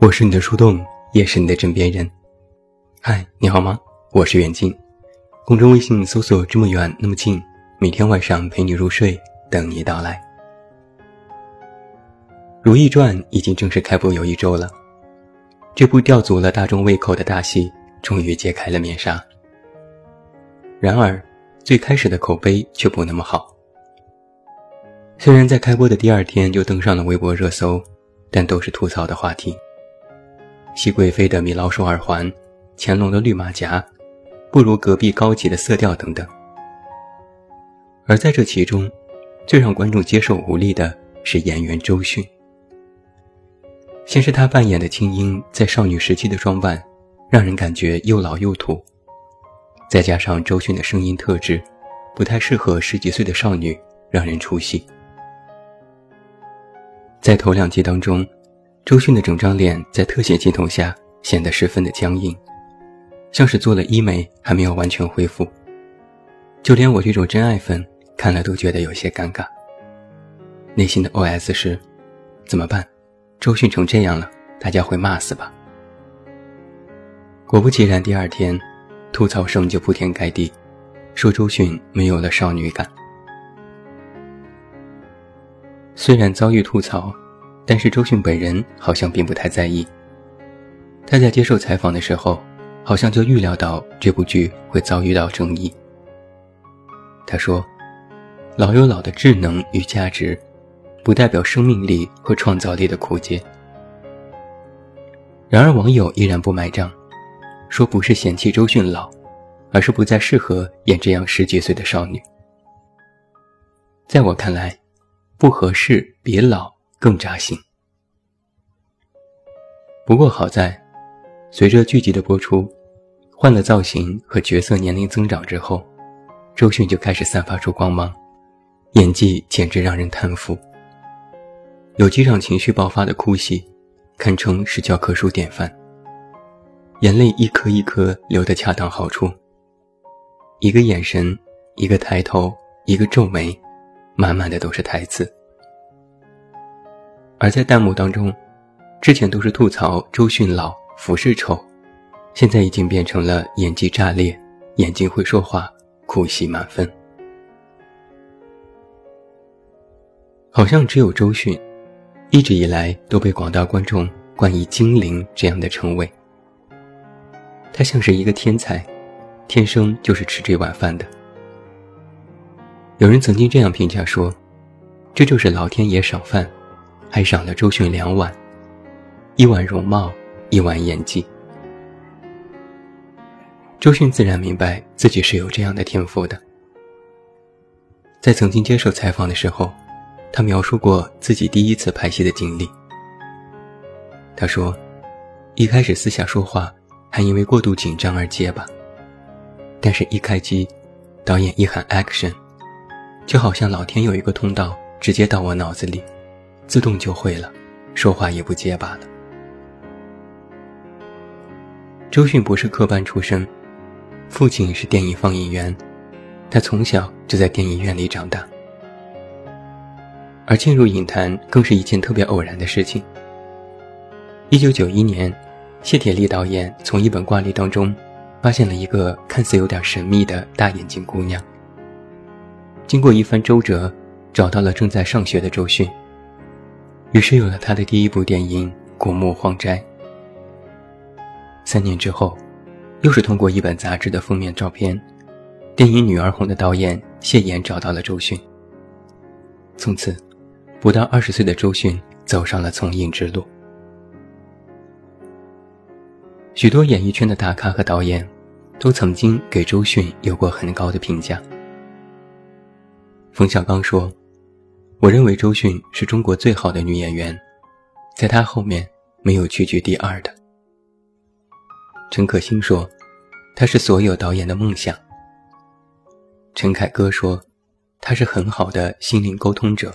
我是你的树洞，也是你的枕边人。嗨，你好吗？我是远近，公众微信搜索“这么远那么近”，每天晚上陪你入睡，等你到来。《如懿传》已经正式开播有一周了，这部吊足了大众胃口的大戏终于揭开了面纱。然而，最开始的口碑却不那么好。虽然在开播的第二天就登上了微博热搜，但都是吐槽的话题。熹贵妃的米老鼠耳环，乾隆的绿马甲，不如隔壁高级的色调等等。而在这其中，最让观众接受无力的是演员周迅。先是她扮演的青樱在少女时期的装扮，让人感觉又老又土，再加上周迅的声音特质，不太适合十几岁的少女，让人出戏。在头两集当中。周迅的整张脸在特写镜头下显得十分的僵硬，像是做了医美还没有完全恢复。就连我这种真爱粉看了都觉得有些尴尬。内心的 OS 是：怎么办？周迅成这样了，大家会骂死吧？果不其然，第二天吐槽声就铺天盖地，说周迅没有了少女感。虽然遭遇吐槽。但是周迅本人好像并不太在意。他在接受采访的时候，好像就预料到这部剧会遭遇到争议。他说：“老有老的智能与价值，不代表生命力和创造力的枯竭。”然而网友依然不买账，说不是嫌弃周迅老，而是不再适合演这样十几岁的少女。在我看来，不合适别老。更扎心。不过好在，随着剧集的播出，换了造型和角色年龄增长之后，周迅就开始散发出光芒，演技简直让人叹服。有几场情绪爆发的哭戏，堪称是教科书典范。眼泪一颗一颗流得恰当好处，一个眼神，一个抬头，一个皱眉，满满的都是台词。而在弹幕当中，之前都是吐槽周迅老、服饰丑，现在已经变成了演技炸裂、眼睛会说话、哭戏满分。好像只有周迅，一直以来都被广大观众冠以“精灵”这样的称谓。她像是一个天才，天生就是吃这碗饭的。有人曾经这样评价说：“这就是老天爷赏饭。”还赏了周迅两碗，一碗容貌，一碗演技。周迅自然明白自己是有这样的天赋的。在曾经接受采访的时候，他描述过自己第一次拍戏的经历。他说：“一开始私下说话，还因为过度紧张而结巴，但是一开机，导演一喊 action，就好像老天有一个通道，直接到我脑子里。”自动就会了，说话也不结巴了。周迅不是科班出身，父亲是电影放映员，他从小就在电影院里长大。而进入影坛更是一件特别偶然的事情。一九九一年，谢铁骊导演从一本挂历当中，发现了一个看似有点神秘的大眼睛姑娘。经过一番周折，找到了正在上学的周迅。于是有了他的第一部电影《古墓荒斋》。三年之后，又是通过一本杂志的封面照片，电影《女儿红》的导演谢岩找到了周迅。从此，不到二十岁的周迅走上了从影之路。许多演艺圈的大咖和导演，都曾经给周迅有过很高的评价。冯小刚说。我认为周迅是中国最好的女演员，在她后面没有屈居第二的。陈可辛说，他是所有导演的梦想。陈凯歌说，他是很好的心灵沟通者。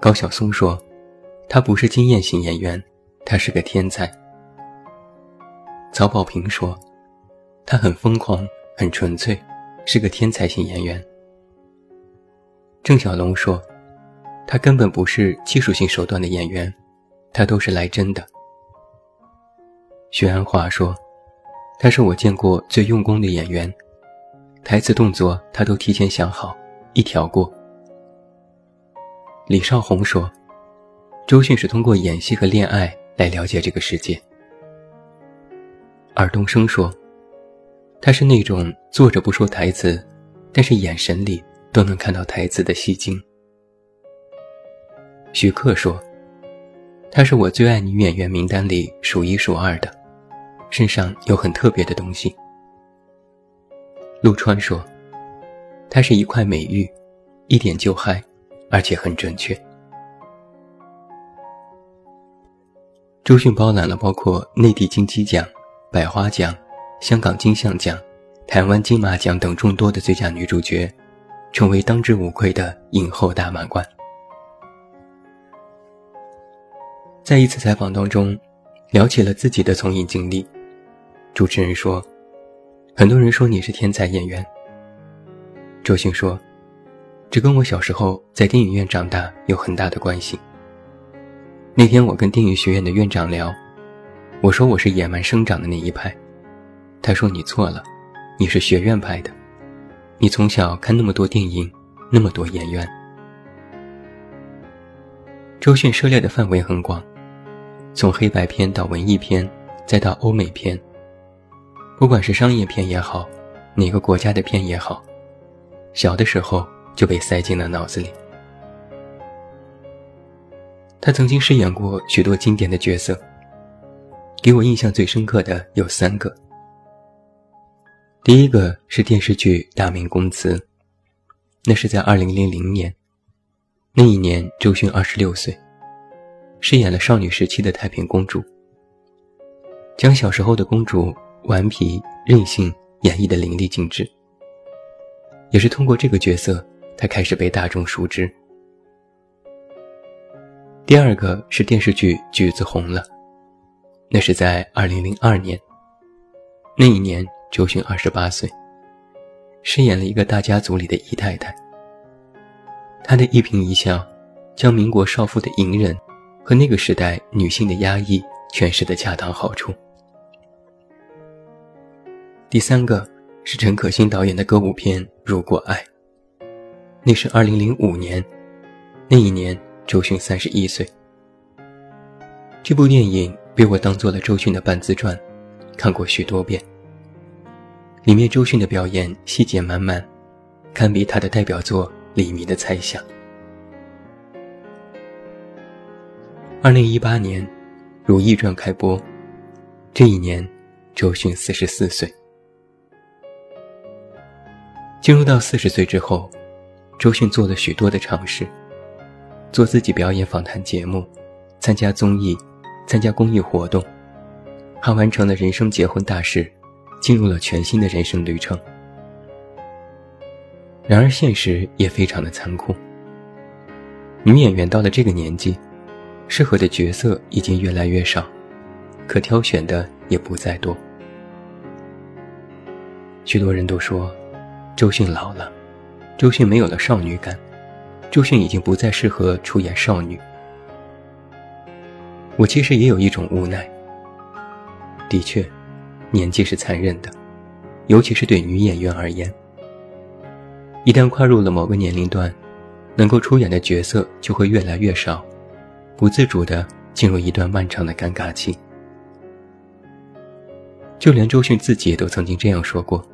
高晓松说，她不是经验型演员，她是个天才。曹保平说，他很疯狂，很纯粹，是个天才型演员。郑晓龙说，他根本不是技术性手段的演员，他都是来真的。徐安华说，他是我见过最用功的演员。台词动作他都提前想好，一条过。李少红说：“周迅是通过演戏和恋爱来了解这个世界。”尔冬升说：“他是那种坐着不说台词，但是眼神里都能看到台词的戏精。”徐克说：“她是我最爱女演员名单里数一数二的，身上有很特别的东西。”陆川说：“她是一块美玉，一点就嗨，而且很准确。”周迅包揽了包括内地金鸡奖、百花奖、香港金像奖、台湾金马奖等众多的最佳女主角，成为当之无愧的影后大满贯。在一次采访当中，聊起了自己的从影经历，主持人说。很多人说你是天才演员。周迅说：“这跟我小时候在电影院长大有很大的关系。”那天我跟电影学院的院长聊，我说我是野蛮生长的那一派，他说你错了，你是学院派的，你从小看那么多电影，那么多演员。周迅涉猎的范围很广，从黑白片到文艺片，再到欧美片。不管是商业片也好，哪个国家的片也好，小的时候就被塞进了脑子里。他曾经饰演过许多经典的角色，给我印象最深刻的有三个。第一个是电视剧《大明宫词》，那是在二零零零年，那一年周迅二十六岁，饰演了少女时期的太平公主，将小时候的公主。顽皮任性演绎的淋漓尽致，也是通过这个角色，他开始被大众熟知。第二个是电视剧《橘子红了》，那是在二零零二年，那一年周迅二十八岁，饰演了一个大家族里的姨太太。她的一颦一笑，将民国少妇的隐忍和那个时代女性的压抑诠释得恰当好处。第三个是陈可辛导演的歌舞片《如果爱》，那是二零零五年，那一年周迅三十一岁。这部电影被我当做了周迅的半自传，看过许多遍。里面周迅的表演细节满满，堪比他的代表作《李迷的猜想》。二零一八年，《如懿传》开播，这一年，周迅四十四岁。进入到四十岁之后，周迅做了许多的尝试，做自己表演访谈节目，参加综艺，参加公益活动，还完成了人生结婚大事，进入了全新的人生旅程。然而现实也非常的残酷。女演员到了这个年纪，适合的角色已经越来越少，可挑选的也不再多。许多人都说。周迅老了，周迅没有了少女感，周迅已经不再适合出演少女。我其实也有一种无奈。的确，年纪是残忍的，尤其是对女演员而言。一旦跨入了某个年龄段，能够出演的角色就会越来越少，不自主的进入一段漫长的尴尬期。就连周迅自己都曾经这样说过。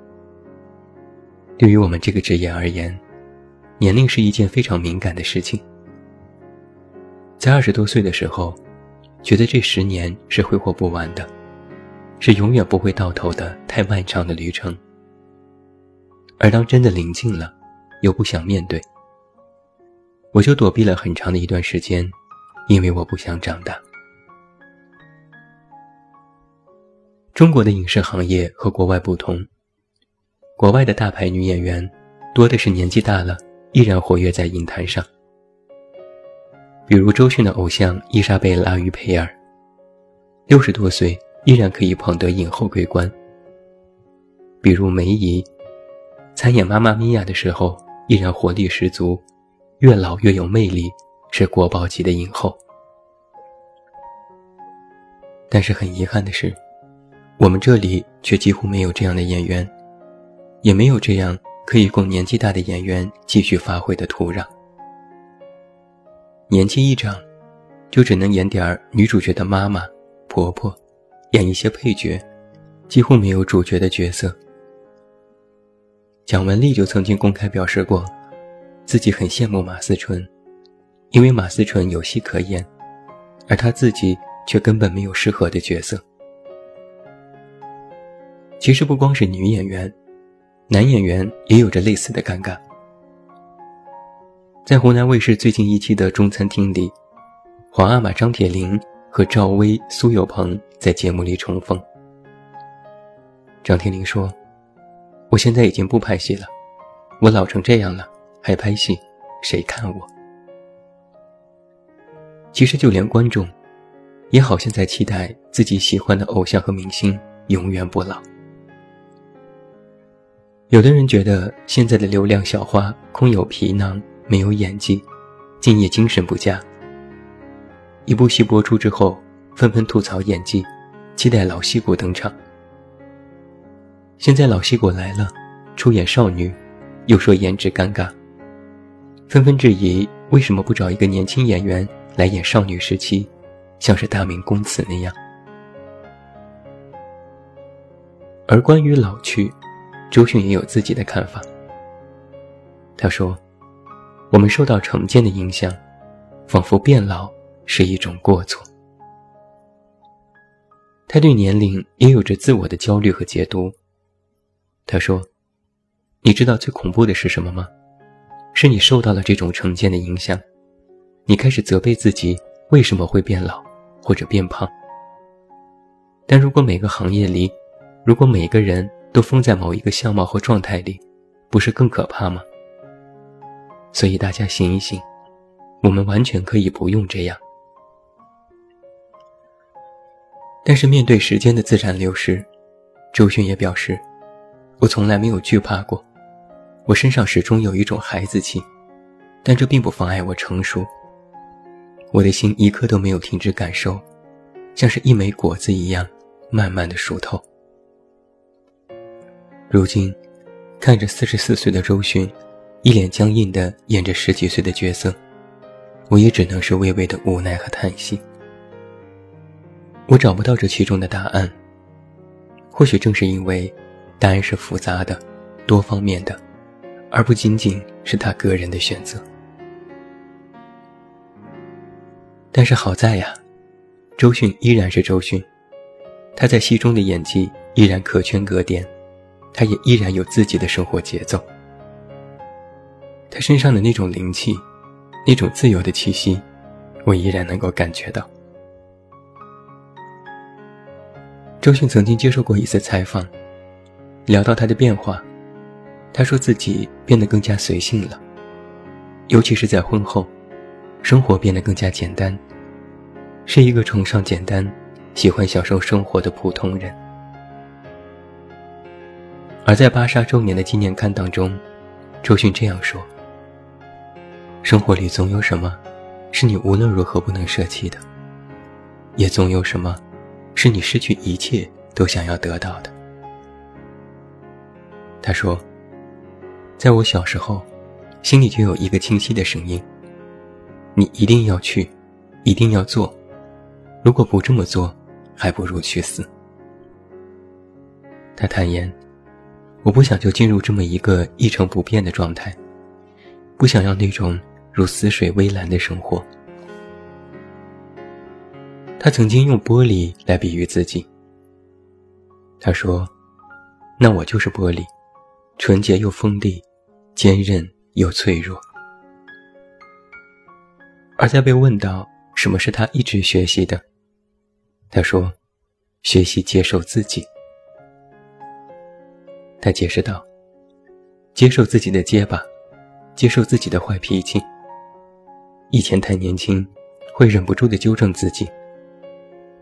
对于我们这个职业而言，年龄是一件非常敏感的事情。在二十多岁的时候，觉得这十年是挥霍不完的，是永远不会到头的太漫长的旅程。而当真的临近了，又不想面对，我就躲避了很长的一段时间，因为我不想长大。中国的影视行业和国外不同，国外的大牌女演员多的是年纪大了依然活跃在影坛上，比如周迅的偶像伊莎贝拉·于佩尔，六十多岁依然可以捧得影后桂冠；比如梅姨，参演《妈妈咪呀》的时候依然活力十足，越老越有魅力，是国宝级的影后。但是很遗憾的是。我们这里却几乎没有这样的演员，也没有这样可以供年纪大的演员继续发挥的土壤。年纪一长，就只能演点儿女主角的妈妈、婆婆，演一些配角，几乎没有主角的角色。蒋雯丽就曾经公开表示过，自己很羡慕马思纯，因为马思纯有戏可演，而她自己却根本没有适合的角色。其实不光是女演员，男演员也有着类似的尴尬。在湖南卫视最近一期的中餐厅里，皇阿玛张铁林和赵薇、苏有朋在节目里重逢。张天林说：“我现在已经不拍戏了，我老成这样了，还拍戏，谁看我？”其实就连观众，也好像在期待自己喜欢的偶像和明星永远不老。有的人觉得现在的流量小花空有皮囊，没有演技，敬业精神不佳。一部戏播出之后，纷纷吐槽演技，期待老戏骨登场。现在老戏骨来了，出演少女，又说颜值尴尬，纷纷质疑为什么不找一个年轻演员来演少女时期，像是大明宫词那样。而关于老去。周迅也有自己的看法。他说：“我们受到成见的影响，仿佛变老是一种过错。”他对年龄也有着自我的焦虑和解读。他说：“你知道最恐怖的是什么吗？是你受到了这种成见的影响，你开始责备自己为什么会变老或者变胖。但如果每个行业里，如果每个人……”都封在某一个相貌和状态里，不是更可怕吗？所以大家醒一醒，我们完全可以不用这样。但是面对时间的自然流逝，周迅也表示：“我从来没有惧怕过，我身上始终有一种孩子气，但这并不妨碍我成熟。我的心一刻都没有停止感受，像是一枚果子一样，慢慢的熟透。”如今，看着四十四岁的周迅，一脸僵硬的演着十几岁的角色，我也只能是微微的无奈和叹息。我找不到这其中的答案。或许正是因为，答案是复杂的、多方面的，而不仅仅是他个人的选择。但是好在呀，周迅依然是周迅，他在戏中的演技依然可圈可点。他也依然有自己的生活节奏，他身上的那种灵气，那种自由的气息，我依然能够感觉到。周迅曾经接受过一次采访，聊到他的变化，他说自己变得更加随性了，尤其是在婚后，生活变得更加简单，是一个崇尚简单、喜欢享受生活的普通人。而在芭莎周年的纪念刊当中，周迅这样说：“生活里总有什么，是你无论如何不能舍弃的；也总有什么，是你失去一切都想要得到的。”他说：“在我小时候，心里就有一个清晰的声音：你一定要去，一定要做。如果不这么做，还不如去死。”他坦言。我不想就进入这么一个一成不变的状态，不想要那种如死水微澜的生活。他曾经用玻璃来比喻自己。他说：“那我就是玻璃，纯洁又锋利，坚韧又脆弱。”而在被问到什么是他一直学习的，他说：“学习接受自己。他解释道：“接受自己的结巴，接受自己的坏脾气。以前太年轻，会忍不住的纠正自己，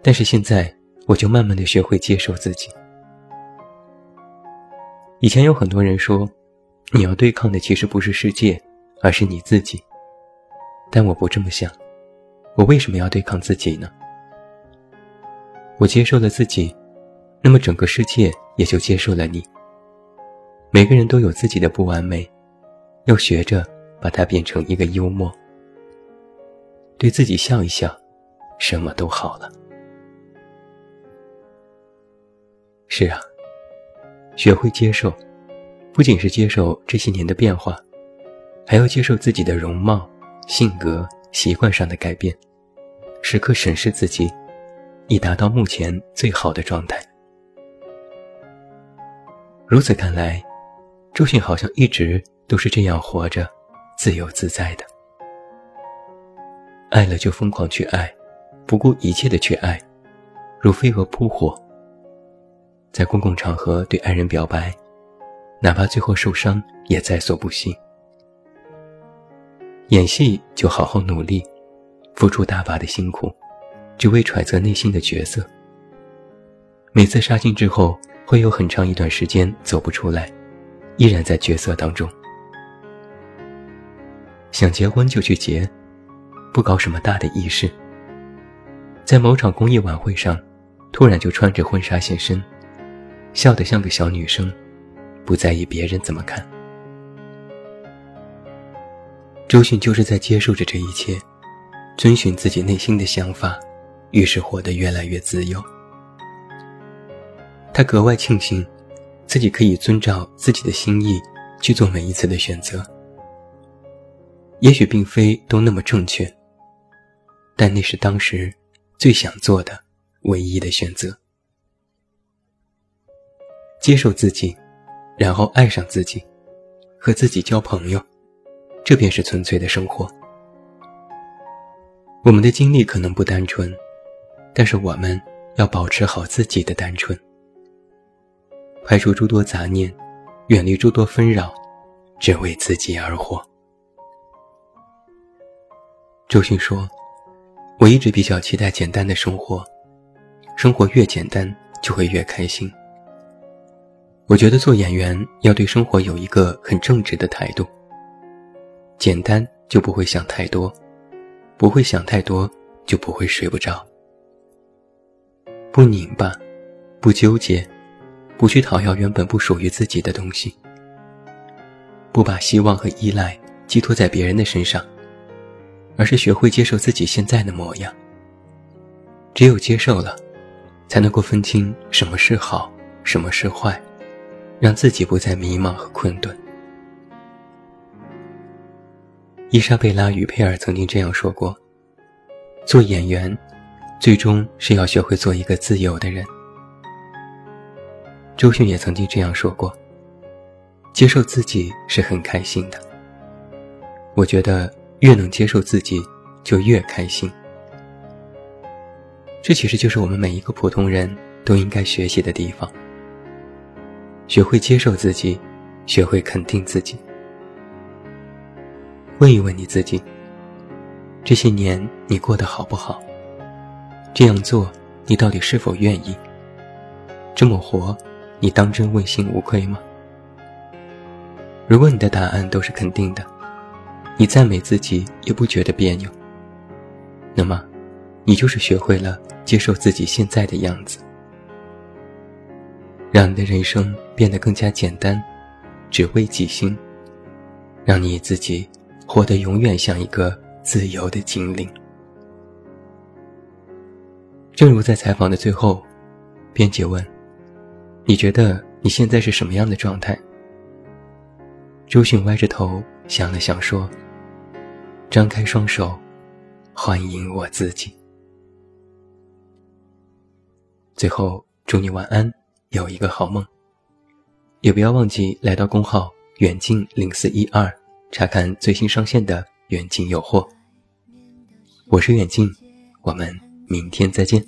但是现在我就慢慢的学会接受自己。以前有很多人说，你要对抗的其实不是世界，而是你自己。但我不这么想，我为什么要对抗自己呢？我接受了自己，那么整个世界也就接受了你。”每个人都有自己的不完美，要学着把它变成一个幽默，对自己笑一笑，什么都好了。是啊，学会接受，不仅是接受这些年的变化，还要接受自己的容貌、性格、习惯上的改变，时刻审视自己，以达到目前最好的状态。如此看来。周迅好像一直都是这样活着，自由自在的。爱了就疯狂去爱，不顾一切的去爱，如飞蛾扑火。在公共场合对爱人表白，哪怕最后受伤也在所不惜。演戏就好好努力，付出大把的辛苦，只为揣测内心的角色。每次杀青之后，会有很长一段时间走不出来。依然在角色当中，想结婚就去结，不搞什么大的仪式。在某场公益晚会上，突然就穿着婚纱现身，笑得像个小女生，不在意别人怎么看。周迅就是在接受着这一切，遵循自己内心的想法，于是活得越来越自由。他格外庆幸。自己可以遵照自己的心意去做每一次的选择，也许并非都那么正确，但那是当时最想做的唯一的选择。接受自己，然后爱上自己，和自己交朋友，这便是纯粹的生活。我们的经历可能不单纯，但是我们要保持好自己的单纯。排除诸多杂念，远离诸多纷扰，只为自己而活。周迅说：“我一直比较期待简单的生活，生活越简单就会越开心。我觉得做演员要对生活有一个很正直的态度。简单就不会想太多，不会想太多就不会睡不着。不拧巴，不纠结。”不去讨要原本不属于自己的东西，不把希望和依赖寄托在别人的身上，而是学会接受自己现在的模样。只有接受了，才能够分清什么是好，什么是坏，让自己不再迷茫和困顿。伊莎贝拉·于佩尔曾经这样说过：“做演员，最终是要学会做一个自由的人。”周迅也曾经这样说过：“接受自己是很开心的。”我觉得越能接受自己，就越开心。这其实就是我们每一个普通人都应该学习的地方：学会接受自己，学会肯定自己。问一问你自己：这些年你过得好不好？这样做你到底是否愿意？这么活？你当真问心无愧吗？如果你的答案都是肯定的，你赞美自己也不觉得别扭，那么，你就是学会了接受自己现在的样子，让你的人生变得更加简单，只为己心，让你自己活得永远像一个自由的精灵。正如在采访的最后，编辑问。你觉得你现在是什么样的状态？周迅歪着头想了想，说：“张开双手，欢迎我自己。”最后，祝你晚安，有一个好梦。也不要忘记来到公号“远近零四一二”，查看最新上线的《远近有货》。我是远近，我们明天再见。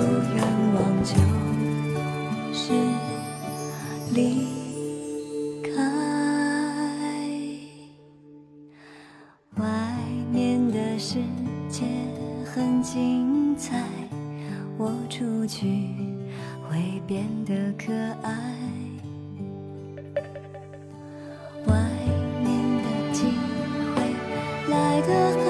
有愿望就是离开，外面的世界很精彩，我出去会变得可爱。外面的机会来得。